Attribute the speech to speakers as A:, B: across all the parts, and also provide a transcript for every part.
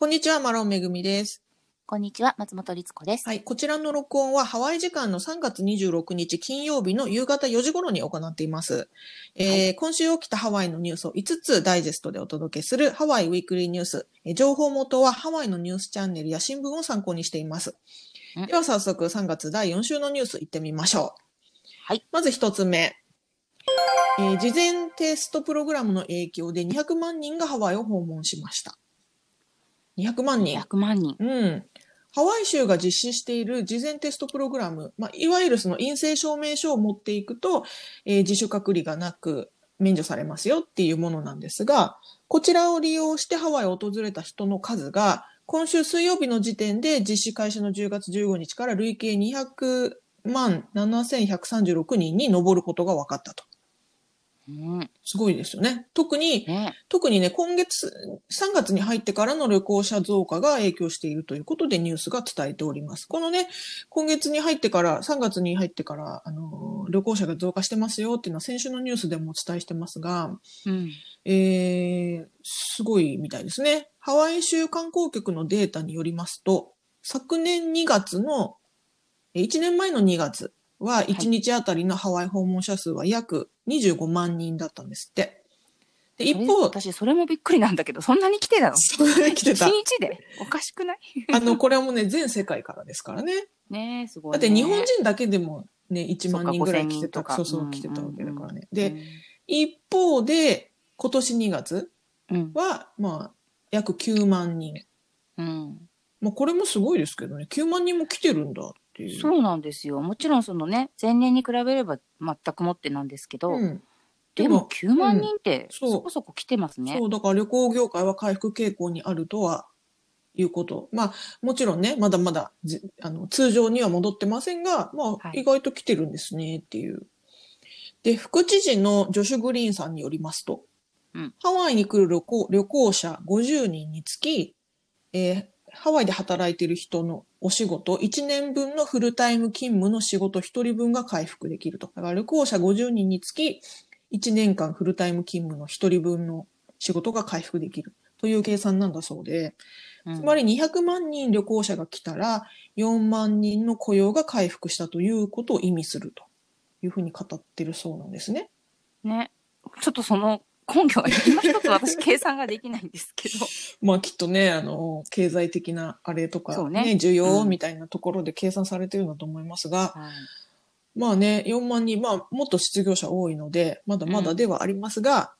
A: こんにちは、マロンめぐみです。
B: こんにちは、松本律子です。
A: はい、こちらの録音はハワイ時間の3月26日金曜日の夕方4時頃に行っています。えー今週起きたハワイのニュースを5つダイジェストでお届けするハワイウィークリーニュース。えー情報元はハワイのニュースチャンネルや新聞を参考にしています
B: うん。
A: では早速3月第4週のニュース行ってみましょう。
B: はい。
A: まず1つ目。えー事前テストプログラムの影響で200万人がハワイを訪問しました。200万人。
B: 100万人。
A: うん。ハワイ州が実施している事前テストプログラム、まあ、いわゆるその陰性証明書を持っていくと、えー自主隔離がなく免除されますよっていうものなんですが、こちらを利用してハワイを訪れた人の数が、今週水曜日の時点で実施開始の10月15日から累計200万7136人に上ることが分かったと。
B: うん。
A: すごいですよね。特に、
B: ね。
A: 特にね、今月、3月に入ってからの旅行者増加が影響しているということでニュースが伝えております。このね、今月に入ってから、3月に入ってから、あの、旅行者が増加してますよっていうのは先週のニュースでもお伝えしてますが、
B: うん。
A: えー、すごいみたいですね。ハワイ州観光局のデータによりますと、昨年2月の、1年前の2月は1日あたりのハワイ訪問者数は約25万人だったんですって。で、一方、
B: 私、それもびっくりなんだけど、そんなに来てたの？
A: それ来てた
B: 一。日で？おかしくない？
A: あの、これはもうね、全世界からですからね。
B: ねえ、すごい、ね。
A: だって日本人だけでもね、1万人ぐらい来てた、
B: そ
A: うそう
B: 5000
A: 来てたわけだからね。
B: うん
A: で、、一方で、今年2月
B: うん。
A: は、まあ、約9万人。
B: うん。
A: まあ、これもすごいですけどね、9万人も来てるんだっていう。
B: そうなんですよ。もちろんそのね、前年に比べれば全くもってなんですけど、
A: うん。
B: でも9万人って
A: そ
B: こそこ来てますね。
A: そう、だから旅行業界は回復傾向にあるとは、いうこと。まあ、もちろんね、まだまだじ、あの、通常には戻ってませんが、まあ、
B: はい
A: 意外と来てるんですね、っていう。で、副知事のジョシュ・グリーンさんによりますと、
B: うん
A: ハワイに来る旅行旅行者50人につき、えーハワイで働いている人のお仕事、1年分のフルタイム勤務の仕事1人分が回復できると。だから旅行者50人につき、1年間フルタイム勤務の1人分の仕事が回復できるという計算なんだそうで、
B: うん
A: つまり200万人旅行者が来たら4万人の雇用が回復したということを意味するというふうに語ってるそうなんですね。
B: ね。ちょっとその根拠が今一つ私計算ができないんですけど。
A: まあきっとね、あの、経済的なあれとか、ね
B: ね
A: 需要
B: うん
A: みたいなところで計算されてるんだと思いますが、
B: はい
A: まあね、4万人、まあもっと失業者多いので、まだまだではありますが、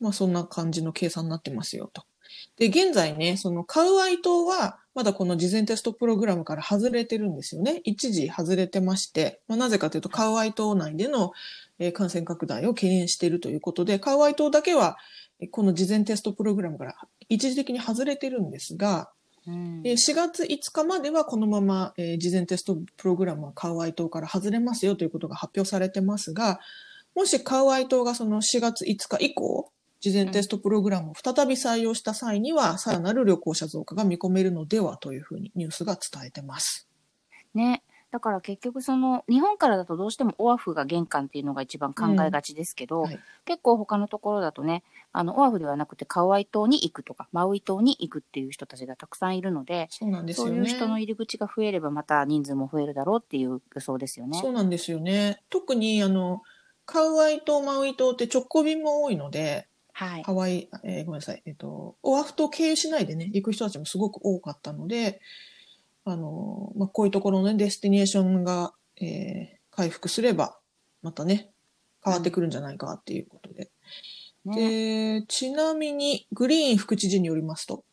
A: まあそんな感じの計算になってますよと。で、現在ね、そのカウアイ島は、まだこの事前テストプログラムから外れてるんですよね。一時外れてまして、まあ、なぜかというと、カウアイ島内でのえー感染拡大を懸念しているということで、カウアイ島だけは、えーこの事前テストプログラムから一時的に外れてるんですが、
B: うん
A: えー4月5日まではこのまま、えー事前テストプログラムはカウアイ島から外れますよということが発表されてますが、もしカウアイ島がその4月5日以降、事前テストプログラムを再び採用した際には、さらなる旅行者増加が見込めるのではというふうにニュースが伝えてます。
B: ね。だから結局その日本からだとどうしてもオアフが玄関っていうのが一番考えがちですけど、
A: はい
B: 結構他のところだとねあのオアフではなくてカウアイ島に行くとかマウイ島に行くっていう人たちがたくさんいるので
A: そうなんです
B: そう
A: よね。
B: いう人の入り口が増えればまた人数も増えるだろうっていう予想ですよね。
A: そうなんですよね。特にあの、カウアイ島、マウイ島って直行便も多いので、
B: はい。
A: ハワイ、えーごめんなさい、えっ、と、オアフ島経由しないでね、行く人たちもすごく多かったので、あの、まあ、こういうところのね、デスティネーションが、えー回復すれば、またね、変わってくるんじゃないかっていうことで。
B: ね
A: で、ちなみに、グリーン副知事によりますと、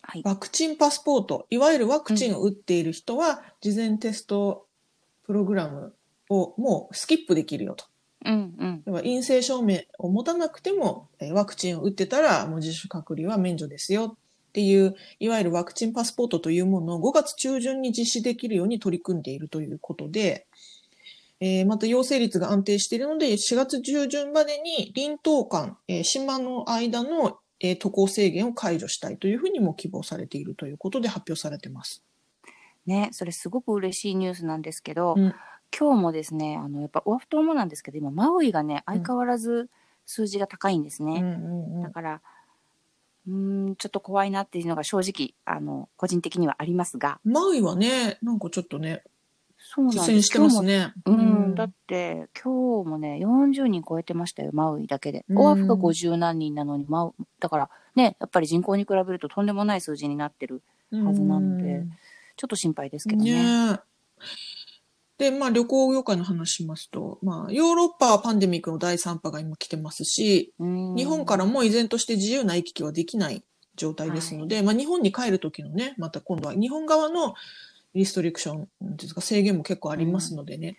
B: はい。
A: ワクチンパスポート、いわゆるワクチンを打っている人は、事前テストプログラムをもうスキップできるよと。
B: うんうん。
A: 要は陰性証明を持たなくても、えーワクチンを打ってたら、もう自主隔離は免除ですよっていう、いわゆるワクチンパスポートというものを5月中旬に実施できるように取り組んでいるということで、えーまた陽性率が安定しているので、4月中旬までに臨島間、えー島の間の、えー渡航制限を解除したいというふうにも希望されているということで発表されてます。
B: ね、それすごく嬉しいニュースなんですけど、
A: うん
B: 今日もですね、あのやっぱオアフ島もなんですけど、今マウイがね相変わらず数字が高いんですね。
A: うん
B: だからうーん、ちょっと怖いなっていうのが正直、あの、個人的にはありますが。
A: マウイはね、なんかちょっとね、
B: そうなんです
A: してますね。
B: うん、だって、今日もね、40人超えてましたよ、マウイだけで。
A: うん
B: オアフが50何人なのに、マウ、だからね、やっぱり人口に比べるととんでもない数字になってる。はずなのでちょっと心配ですけどね。
A: ねで、まあ旅行業界の話しますと、まあヨーロッパはパンデミックの第3波が今来てますし、
B: うん
A: 日本からも依然として自由な行き来はできない状態ですので、まあ日本に帰る時のね、また今度は日本側のリストリクションですか、制限も結構ありますのでね。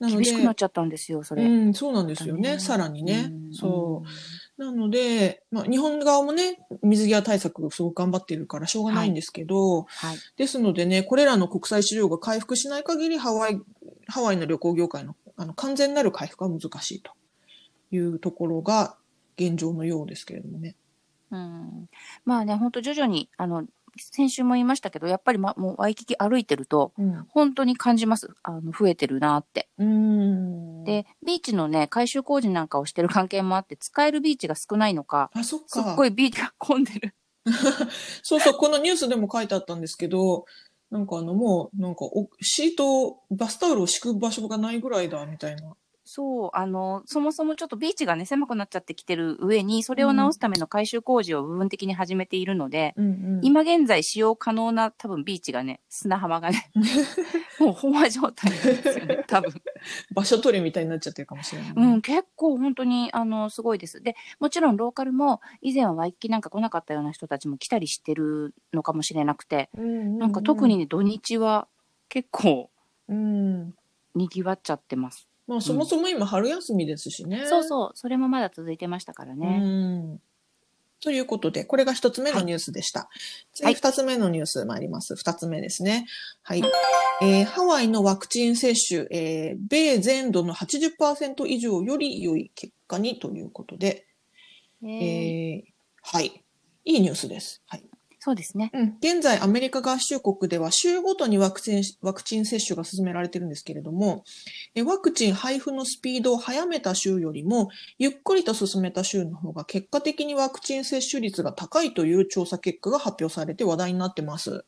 A: なので
B: 厳しくなっちゃったんですよ、それ。
A: うん、そうなんですよね。
B: ね
A: さらにね。
B: うん
A: そう。なので、まあ、日本側もね、水際対策をすごく頑張っているからしょうがないんですけど、
B: はい。
A: ですのでね、これらの国際市場が回復しない限り、ハワイ、ハワイの旅行業界のあの完全なる回復は難しいというところが現状のようですけれどもね。
B: うん。まあね、本当徐々に、あの、先週も言いましたけど、やっぱり、ま、もうワイキキ歩いてると、
A: うん。
B: 本当に感じます。あの、増えてるなって。
A: うん。
B: で、ビーチのね、改修工事なんかをしてる関係もあって、使えるビーチが少ないのか、
A: あ、そっ
B: すっ
A: か。
B: ごいビーチが混んでる。
A: そうそう、このニュースでも書いてあったんですけど、なんかあの、もう、なんかお、シート、バスタオルを敷く場所がないぐらいだ、みたいな。
B: そう、あの、そもそもちょっとビーチがね、狭くなっちゃってきてる上に、それを直すための改修工事を部分的に始めているので、
A: うんうん。
B: 今現在使用可能な多分ビーチがね、砂浜がね、もう飽和状態ですよね、多分。
A: 場所取りみたいになっちゃってるかもしれない、
B: うん、結構本当に、あの、すごいです。で、もちろんローカルも、以前はワイキキなんか来なかったような人たちも来たりしてるのかもしれなくて、
A: うん。
B: なんか特にね、土日は結構
A: うん。
B: 賑わっちゃってます。
A: まあ、そもそも今春休みですしね。
B: そうそう、それもまだ続いてましたから
A: う
B: ね。
A: ん。ということで、これが一つ目のニュースでした。
B: はい
A: 次、二つ目のニュース参ります。二つ目ですね。はい。えーハワイのワクチン接種、えー米全土の80%以上より良い結果にということで、
B: えー
A: えーはい。いいニュースです。はい。
B: そうですね。
A: うん、現在、アメリカ合衆国では州ごとにワクチンワクチン接種が進められているんですけれども、えワクチン配布のスピードを速めた州よりも、ゆっくりと進めた州の方が結果的にワクチン接種率が高いという調査結果が発表されて話題になってます。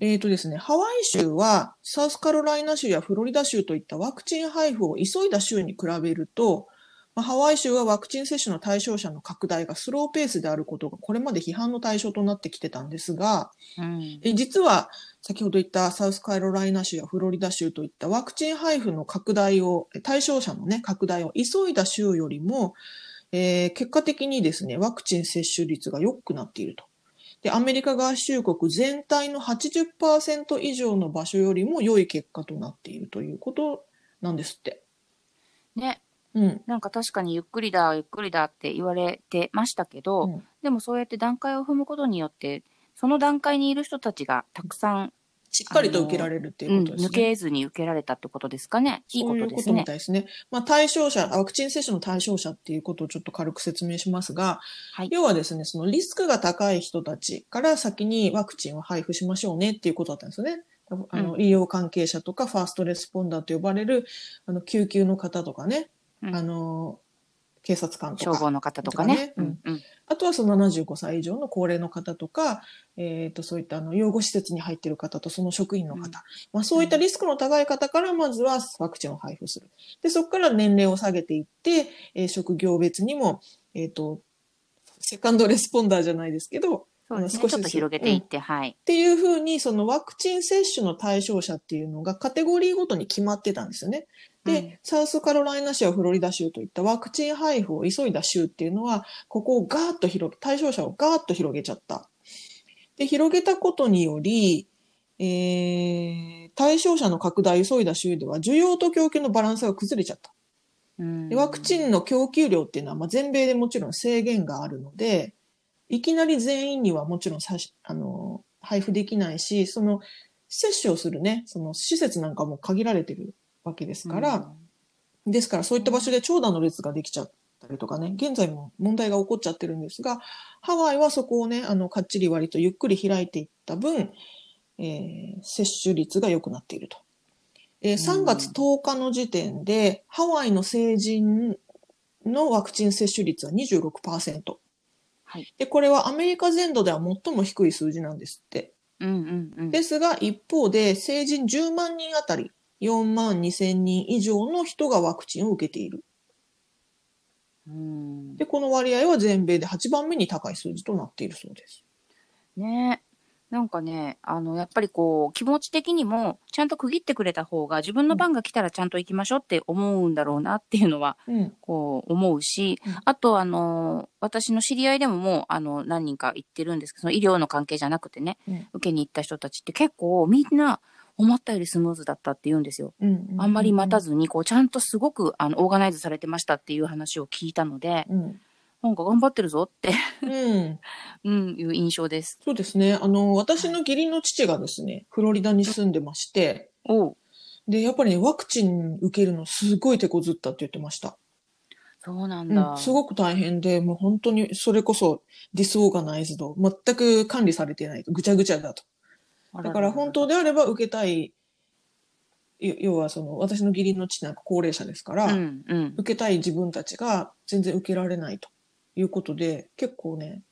A: えーとですね、ハワイ州はサウスカロライナ州やフロリダ州といったワクチン配布を急いだ州に比べると、まあハワイ州はワクチン接種の対象者の拡大がスローペースであることがこれまで批判の対象となってきてたんですが、
B: うん。
A: え実は先ほど言ったサウスカロライナ州やフロリダ州といったワクチン配布の拡大を、対象者のね、拡大を急いだ州よりも、えー結果的にですね、ワクチン接種率が良くなっていると。で、アメリカ合衆国全体の80%以上の場所よりも良い結果となっているということなんですって。
B: ね、
A: うん。
B: なんか確かにゆっくりだ、ゆっくりだって言われてましたけど、
A: うん
B: でもそうやって段階を踏むことによって、その段階にいる人たちがたくさん、
A: しっかりと受けられるって
B: うん、
A: いうことですね。
B: 抜けずに受けられたってことですかね。いいことですね
A: そういうことみ。たいですね。まあ、対象者、ワクチン接種の対象者っていうことをちょっと軽く説明しますが、
B: はい。
A: 要はですね、そのリスクが高い人たちから先にワクチンを配布しましょうねっていうことだったんですよね。あの、医療関係者とかファーストレスポンダーと呼ばれる、あの、救急の方とかね、
B: うん
A: あの、警察官とか。
B: 消防の方とかね。
A: とかね
B: うんうん。
A: あとはその75歳以上の高齢の方とか、えっ、と、そういったあの、養護施設に入っている方とその職員の方。
B: うん
A: まあそういったリスクの高い方からまずはワクチンを配布する。で、そこから年齢を下げていって、えー職業別にも、えっ、と、セカンドレスポンダーじゃないですけど、
B: そうですね。
A: 少しずつ
B: 広げていって、はい。
A: っていうふうに、そのワクチン接種の対象者っていうのがカテゴリーごとに決まってたんですよね。で、
B: うん
A: サウスカロライナ州やフロリダ州といったワクチン配布を急いだ州っていうのは、ここをガーッと広げ、対象者をガーッと広げちゃった。で、広げたことにより、えー、対象者の拡大を急いだ州では、需要と供給のバランスが崩れちゃった。
B: うん
A: でワクチンの供給量っていうのは、まあ、全米でもちろん制限があるので、いきなり全員にはもちろんさしあの配布できないし、その接種をするね、その施設なんかも限られてるわけですから、ですからそういった場所で長蛇の列ができちゃったりとかね、現在も問題が起こっちゃってるんですが、ハワイはそこをね、あの、かっちり割とゆっくり開いていった分、えー接種率が良くなっていると。えー3月10日の時点で、ハワイの成人のワクチン接種率は26%。
B: はい
A: で、これはアメリカ全土では最も低い数字なんですって。
B: うんうんうん。
A: ですが、一方で、成人10万人あたり4万2千人以上の人がワクチンを受けている。
B: うん
A: で、この割合は全米で8番目に高い数字となっているそうです。
B: ねなんかね、あの、やっぱりこう、気持ち的にも、ちゃんと区切ってくれた方が、自分の番が来たらちゃんと行きましょうって思うんだろうなっていうのは、
A: うん。
B: こう、思うし
A: うん、
B: あと、あの、私の知り合いでももう、あの、何人か行ってるんですけど、その医療の関係じゃなくてね、
A: うん
B: 受けに行った人たちって結構、みんな、思ったよりスムーズだったって言うんですよ。
A: うん。
B: あんまり待た
A: ず。
B: ずに、こう、ちゃんとすごく、あの、オーガナイズされてましたっていう話を聞いたので、
A: うん。
B: なんか頑張ってるぞって、
A: うん。
B: うん、いう印象です。
A: そうですね。あの、私の義理の父がですね、フロリダに住んでまして、
B: おう
A: で、やっぱりね、ワクチン受けるのすごい手こずったって言ってました。
B: そうなん
A: う
B: だ。
A: ん、すごく大変で、もう本当にそれこそディスオーガナイズド、全く管理されてないと、ぐちゃぐちゃだと。だから本当であれば受けたい、よ要はその、私の義理の父なんか高齢者ですから、
B: うん、うん。
A: 受けたい自分たちが全然受けられないということで、結構ね、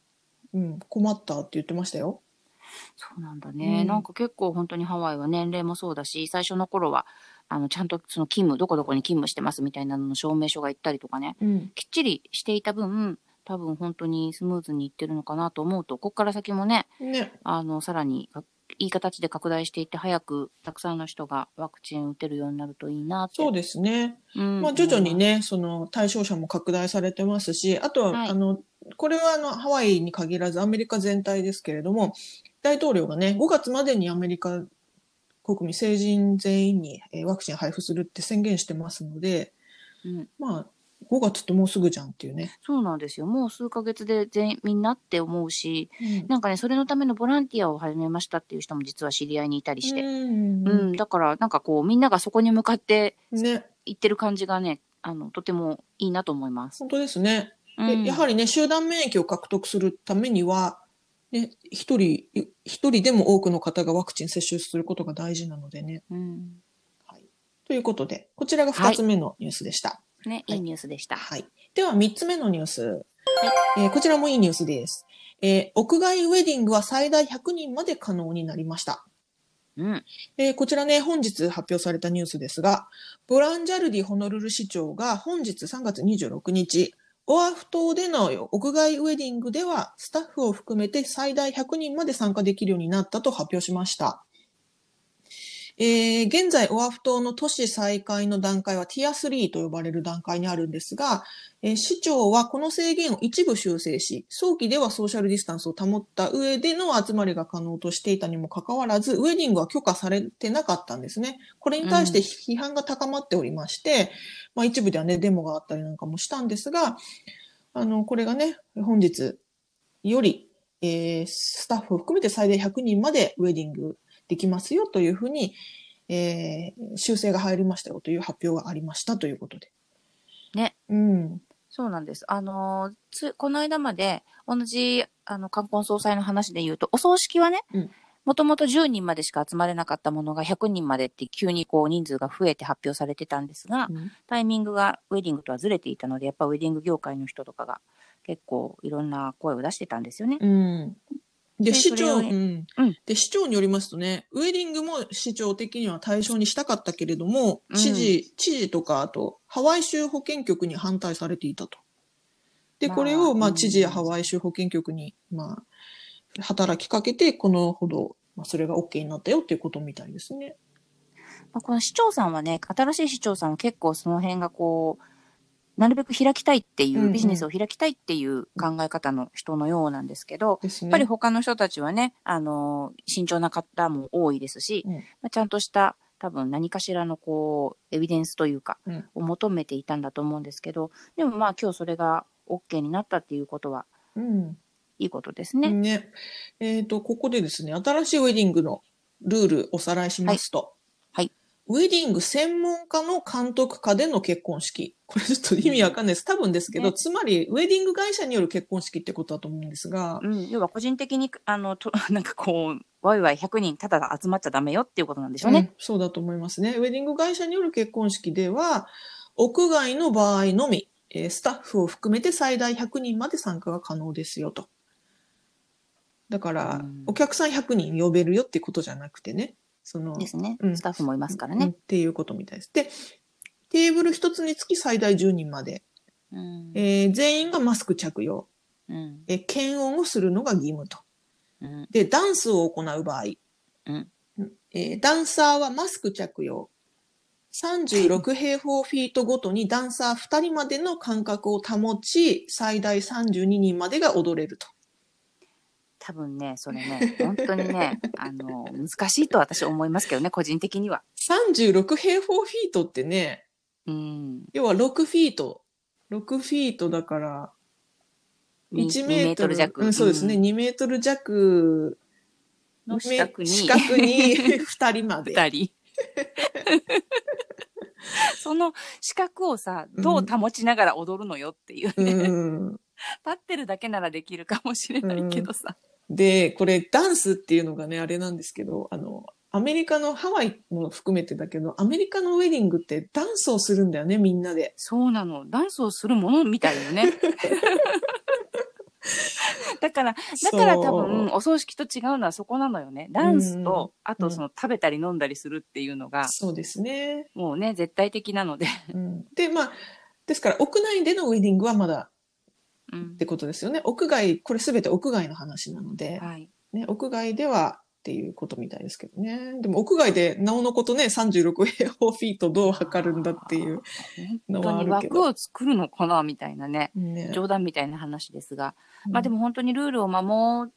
A: うん、困ったって言ってましたよ。
B: そうなんだね、
A: うん
B: なんか結構本当にハワイは年齢もそうだし、最初の頃は、あの、ちゃんとその勤務、どこどこに勤務してますみたいなのの証明書が行ったりとかね、
A: うん。
B: きっちりしていた分、多分本当にスムーズにいってるのかなと思うと、ここから先もね、
A: ね。
B: あの、さらにかいい形で拡大していって、早くたくさんの人がワクチン打てるようになるといいな。
A: そうですね。
B: うん
A: まあ、徐々に。ね、その対象者も拡大されてますし、あとは、
B: はい
A: あの、これはあの、ハワイに限らずアメリカ全体ですけれども、大統領がね、5月までにアメリカ国民、成人全員にえーワクチン配布するって宣言してますので、
B: うん、
A: まあ、5月ってもうすぐじゃんっていうね。
B: そうなんですよ。もう数ヶ月で全員みんなって思うし、
A: うん
B: なんかね、それのためのボランティアを始めましたっていう人も実は知り合いにいたりして。
A: うん
B: うん、だから、なんかこう、みんながそこに向かって
A: ね、
B: 行ってる感じがね、あの、とてもいいなと思います。
A: 本当ですね。
B: うん、
A: でやはりね、集団免疫を獲得するためには、ね、一人、一人でも多くの方がワクチン接種することが大事なのでね。
B: うん。
A: はい。ということで、こちらが二つ目のニュースでした。
B: ね、
A: はい
B: いいニュースでした。
A: はい。では、三つ目のニュース。えーこちらもいいニュースです。えー屋外ウェディングは最大100人まで可能になりました。
B: うん。
A: えーこちらね、本日発表されたニュースですが、ボランジャルディホノルル市長が本日3月26日、オアフ島での屋外ウェディングでは、スタッフを含めて最大100人まで参加できるようになったと発表しました。えー現在、オアフ島の都市再開の段階はティア3と呼ばれる段階にあるんですが、えー市長はこの制限を一部修正し、早期ではソーシャルディスタンスを保った上での集まりが可能としていたにもかかわらず、ウェディングは許可されてなかったんですね。これに対して批判が高まっておりまして、まあ一部ではね、デモがあったりなんかもしたんですが、あの、これがね、本日より、えースタッフを含めて最大100人までウェディングできますよというふうに、えー修正が入りましたよという発表がありましたということで。
B: ね。
A: うん。
B: そうなんです。あのーつ、この間まで、同じ、あの、冠婚葬祭の話で言うと、お葬式はね
A: うん、
B: もともと10人までしか集まれなかったものが100人までって急にこう人数が増えて発表されてたんですが、タイミングがウェディングとはずれていたので、やっぱウェディング業界の人とかが結構いろんな声を出してたんですよね。
A: うん。で、
B: で
A: 市長、うん
B: うん
A: で、市長によりますとね、ウェディングも市長的には対象にしたかったけれども、
B: うん
A: 知事、知事とか、あと、ハワイ州保健局に反対されていたと。で、
B: まあ
A: これを、まあ、
B: うん
A: 知事やハワイ州保健局に、まあ、働きかけて、このほど、まあ、それが OK になったよっていうことみたいですね。
B: まあ、この市長さんはね、新しい市長さんは結構その辺がこう、なるべく開きたいっていう、
A: うんうん
B: ビジネスを開きたいっていう考え方の人のようなんですけど、
A: ね。
B: やっぱり他の人たちはね、あの、慎重な方も多いですし、
A: うん
B: まあ、ちゃんとした多分何かしらのこう、エビデンスというか、
A: うん
B: を求めていたんだと思うんですけど、でもまあ今日それが OK になったっていうことは、
A: うん。
B: いいことですね。
A: ね。えっ、と、ここでですね、新しいウェディングのルールおさらいしますと。
B: はい
A: ウェディング専門家の監督下での結婚式。これちょっと意味わかんないです。多分ですけど、
B: ね
A: つまり、ウェディング会社による結婚式ってことだと思うんですが、
B: うん、要は個人的に、あの、と なんかこう、ワイワイ100人ただ集まっちゃダメよっていうことなんでしょうね。
A: うんそうだと思いますね。ウェディング会社による結婚式では、屋外の場合のみ、えースタッフを含めて最大100人まで参加が可能ですよと。だから
B: うん、
A: お客さん100人呼べるよってことじゃなくてね、その、
B: ですね
A: うん。
B: スタッフもいますから
A: うんっ
B: ね。
A: ていうことみたいです。で、テーブル一つにつき最大10人まで、
B: うん。
A: えー全員がマスク着用、
B: うん。
A: えー検温をするのが義務と。
B: うん。
A: で、ダンスを行う場合、
B: うん
A: えーダンサーはマスク着用。36平方フィートごとにダンサー2人までの間隔を保ち、最大32人までが踊れると。
B: 多分ね、それね、本当にね、あの、難しいと私思いますけどね、個人的には。
A: 36平方フィートってね、
B: うん。
A: 要は6フィート。6フィートだから、
B: に
A: 1メートル
B: 2弱。
A: うん、そうですね、
B: ん
A: 2メートル弱
B: の四角に。
A: 四角に 2人まで。
B: 二人。その四角をさ、どう保ちながら踊るのよっていう
A: う
B: ね。
A: ん、
B: 立ってるだけならできるかもしれないけどさ。
A: で、これダンスっていうのがね、あれなんですけど、あの、アメリカのハワイも含めてだけど、アメリカのウェディングってダンスをするんだよね、みんなで。
B: そうなの。ダンスをするものみたいよね。だから、だから多分、お葬式と違うのはそこなのよね。ダンスと、あとその食べたり飲んだりするっていうのが、
A: そうですね。
B: もうね、絶対的なので。
A: うん、で、まあ、ですから屋内でのウェディングはまだ
B: うん
A: ってことですよね。屋外、これすべて屋外の話なので、
B: はい。
A: ね、屋外ではっていうことみたいですけどね。でも屋外でなおのことね、36平方フィートどう測るんだっていう。の
B: 本当に
A: はあるけど
B: 枠を作るのかなみたいなね。
A: ね、
B: 冗談みたいな話ですが。
A: うん
B: まあでも本当にルールを守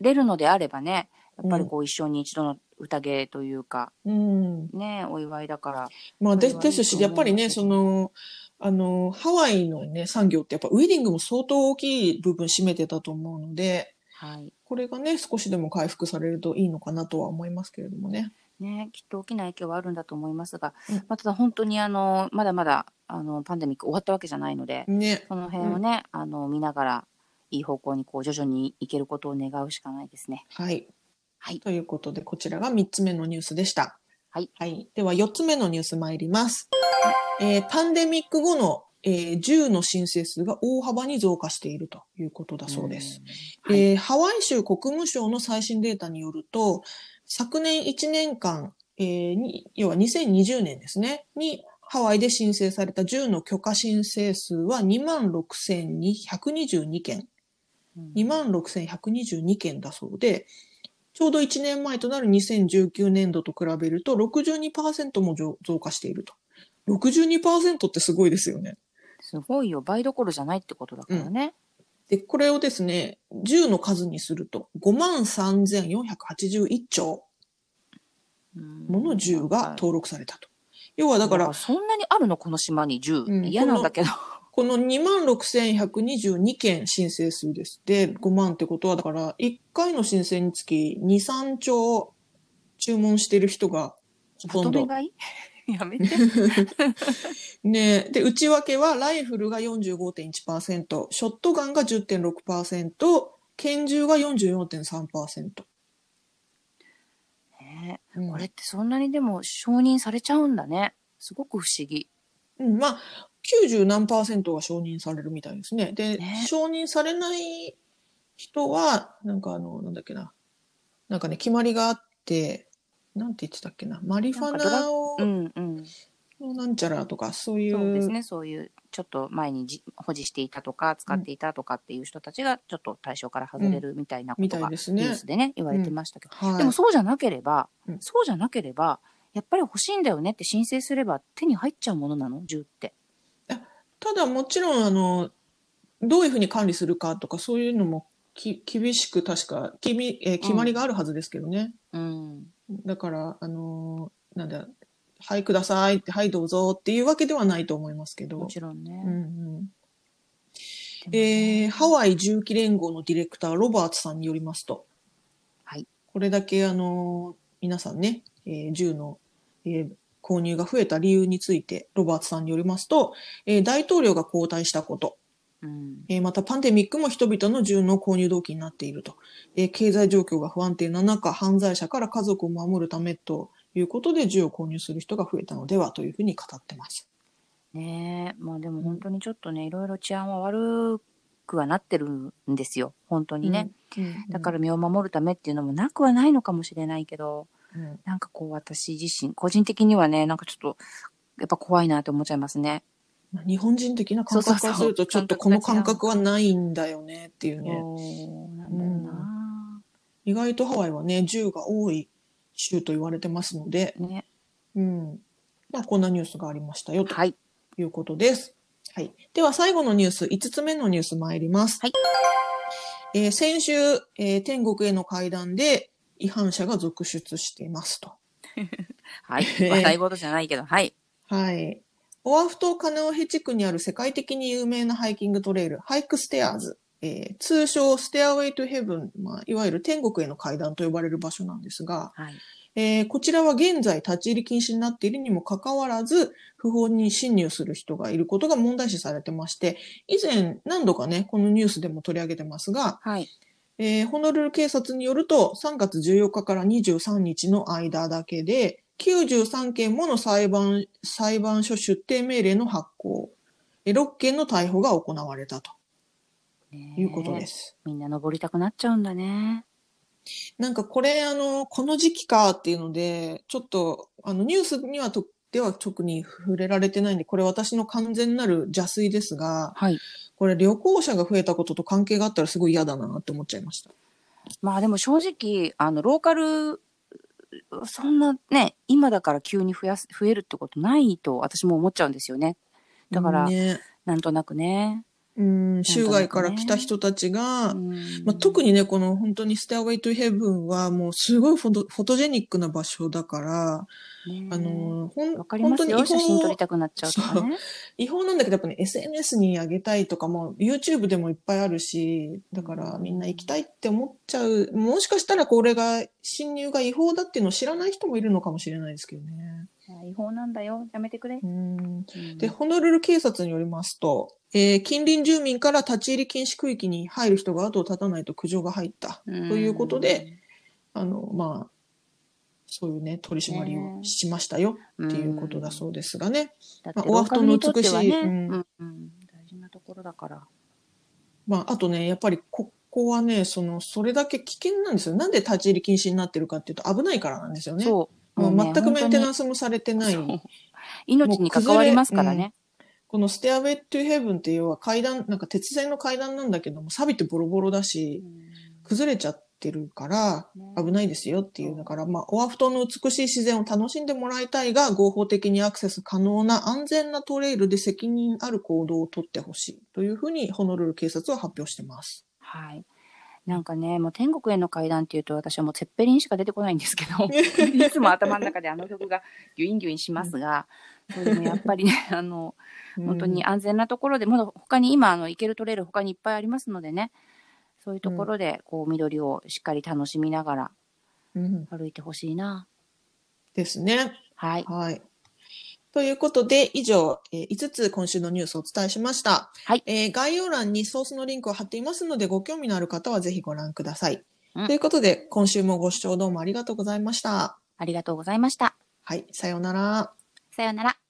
B: れるのであればね、やっぱりこう一生に一度の宴というか、
A: うん。
B: ね、お祝いだから。
A: まあ、ですし、やっぱりね、その、あの、ハワイのね、産業ってやっぱウェディングも相当大きい部分占めてたと思うので、
B: はい。
A: これがね、少しでも回復されるといいのかなとは思いますけれどもね。
B: ね、きっと大きな影響はあるんだと思いますが、
A: うん
B: まあ、ただ本当にあの、まだまだ、あの、パンデミック終わったわけじゃないので、
A: ね。
B: その辺をね、あの、見ながら、いい方向にこう、徐々に行けることを願うしかないですね。
A: はい。
B: はい。
A: ということで、こちらが3つ目のニュースでした。
B: はい。
A: はい。では、4つ目のニュース参ります。えーパンデミック後の、えー銃の申請数が大幅に増加しているということだそうです。
B: うん。はい。
A: えーハワイ州国務省の最新データによると、昨年1年間、えーに、要は2020年ですね、にハワイで申請された銃の許可申請数は26,122件。
B: うん
A: 26,122件だそうで、ちょうど1年前となる2019年度と比べると62%も増増加していると。62%ってすごいですよね。
B: すごいよ。倍どころじゃないってことだからね。
A: で、これをですね、銃の数にすると53,481丁
B: うん
A: もの銃が登録されたと。要はだから、
B: そんなにあるの？この島に銃。
A: うん
B: 嫌なんだけど。
A: この26,122件申請数です。で、5万ってことは、だから、1回の申請につき2、3丁注文してる人がほ
B: ま
A: とんど。
B: やめて。
A: ねで、内訳はライフルが45.1%、ショットガンが10.6%、拳銃が44.3%。
B: ね
A: うん
B: これってそんなにでも承認されちゃうんだね。すごく不思議。
A: うん、まあ、90何パーセントが承認されるみたいですね。で、
B: ね
A: 承認されない人は、なんかあの、なんだっけな。なんかね、決まりがあって、なんて言ってたっけな。マリファ
B: なんかドラ
A: ナを
B: うんうん。
A: のなんちゃらとか、そういう。
B: そうですね。そういう、ちょっと前にじ保持していたとか、使っていたとかっていう人たちが、ちょっと対象から外れるみたいなこ
A: み
B: とが、
A: たいですね
B: ニュースでね、言われてましたけど。
A: はい。
B: でもそうじゃなければ、
A: うん
B: そうじゃなければ、やっぱり欲しいんだよねって申請すれば手に入っちゃうものなの？銃って。
A: ただもちろん、あの、どういうふうに管理するかとか、そういうのもき厳しく確か、きみえー決まりがあるはずですけどね。
B: うん。だ
A: だから、あのーなんだ、はい、くださいって、はい、どうぞっていうわけではないと思いますけど。
B: もちろんね。
A: うんうんえ
B: ね
A: ーハワイ銃器連合のディレクター、ロバーツさんによりますと、
B: はい。
A: これだけ、あのー皆さんね、えー銃の、えー購入が増えた理由について、ロバーツさんによりますと、えー大統領が交代したこと、
B: うん。
A: えーまたパンデミックも人々の銃の購入動機になっていると。えー経済状況が不安定な中、犯罪者から家族を守るためということで銃を購入する人が増えたのではというふうに語ってます。
B: ねえ、まあでも本当にちょっとね、いろいろ治安は悪くはなってるんですよ。本当にね。だから身を守るためっていうのもなくはないのかもしれないけど、うん、なんかこう私自身、個人的にはね、なんかちょっと、やっぱ怖いなって思っちゃいますね。
A: 日本人的な感覚からすると、ちょっとこの感覚はないんだよねっていうね。そうなんだよな、うん、意外とハワイはね、銃が多い州と言われてますので、ね。うん。まあ、こんなニュースがありましたよ、ということです。はい。では、最後のニュース、5つ目のニュース参ります。はい。えー、先週、えー、天国への階段で違反者が続出していますと。
B: はい。笑い事じゃないけど、はい。
A: はい。オアフ島カネオヘ地区にある世界的に有名なハイキングトレイル、ハイクステアーズ。えー、通称 Stairway to Heaven、まあ、いわゆる天国への階段と呼ばれる場所なんですが、はい、えー、こちらは現在立ち入り禁止になっているにもかかわらず、不法に侵入する人がいることが問題視されてまして、以前何度かね、このニュースでも取り上げてますが、はい、えー、ホノルル警察によると、3月14日から23日の間だけで、93件もの裁判、裁判所出廷命令の発行、6件の逮捕が行われたと。いうことです。
B: みんな登りたくなっちゃうんだね。
A: なんかこれ、あの、この時期かっていうので、ちょっと、あの、ニュースにはとでは特に触れられてないんで、これ私の完全なる邪推ですが、はい。これ旅行者が増えたことと関係があったらすごい嫌だなって思っちゃいました。
B: まあでも正直、あの、ローカル、そんなね、今だから急に増やす、増えるってことないと私も思っちゃうんですよね。だから、ね、なんとなくね。
A: うん、州外から来た人たちが、ね、まあ、特にね、この本当にステアウェイトヘブンはもうすごいフォトフォトジェニックな場所だから、
B: あの、ほん、わかりますよ。写真撮りたくなっちゃうとかね。
A: 違法なんだけど、やっぱね、SNS に上げたいとかも、YouTube でもいっぱいあるし、だからみんな行きたいって思っちゃう。もしかしたらこれが、侵入が違法だっていうのを知らない人もいるのかもしれないですけどね。
B: 違法なんだよ。やめてくれ。う
A: んで、ホノルル警察によりますと、えー、近隣住民から立ち入り禁止区域に入る人が後を絶たないと苦情が入ったということで、あの、まあ、そういうね、取り締まりをしましたよっていうことだそうですがね。
B: まあ、オアフ島の美しい、ね、うんうん、大事なところだから。
A: まあ、あとね、やっぱりここはね、その、それだけ危険なんですよ。なんで立ち入り禁止になってるかっていうと危ないからなんですよね。そう。もう全くメンテナンスもされてない。
B: 命に関わりますからね。
A: このステアウェイトゥヘブンっていうのは階段、なんか鉄製の階段なんだけども、錆びてボロボロだし、崩れちゃっってるから危ないですよっていうだから、まあ、オアフ島の美しい自然を楽しんでもらいたいが、合法的にアクセス可能な安全なトレイルで責任ある行動をとってほしいというふうにホノルル警察は発表してます。
B: はい。なんかね、もう天国への階段っていうと私はもうツェッペリンしか出てこないんですけど、いつも頭の中であの曲がギュインギュインしますが、それでもやっぱりね、あの、本当に安全なところで、まだ他に今あの行けるトレイル他にいっぱいありますのでね、そういうところで、こう、緑をしっかり楽しみながら、歩いてほしいな、
A: うん。ですね。
B: はい。
A: はい。ということで、以上、えー、5つ今週のニュースをお伝えしました。はい。えー、概要欄にソースのリンクを貼っていますので、ご興味のある方はぜひご覧ください。うん、ということで、今週もご視聴どうもありがとうございました。
B: ありがとうございました。
A: はい。さようなら。
B: さようなら。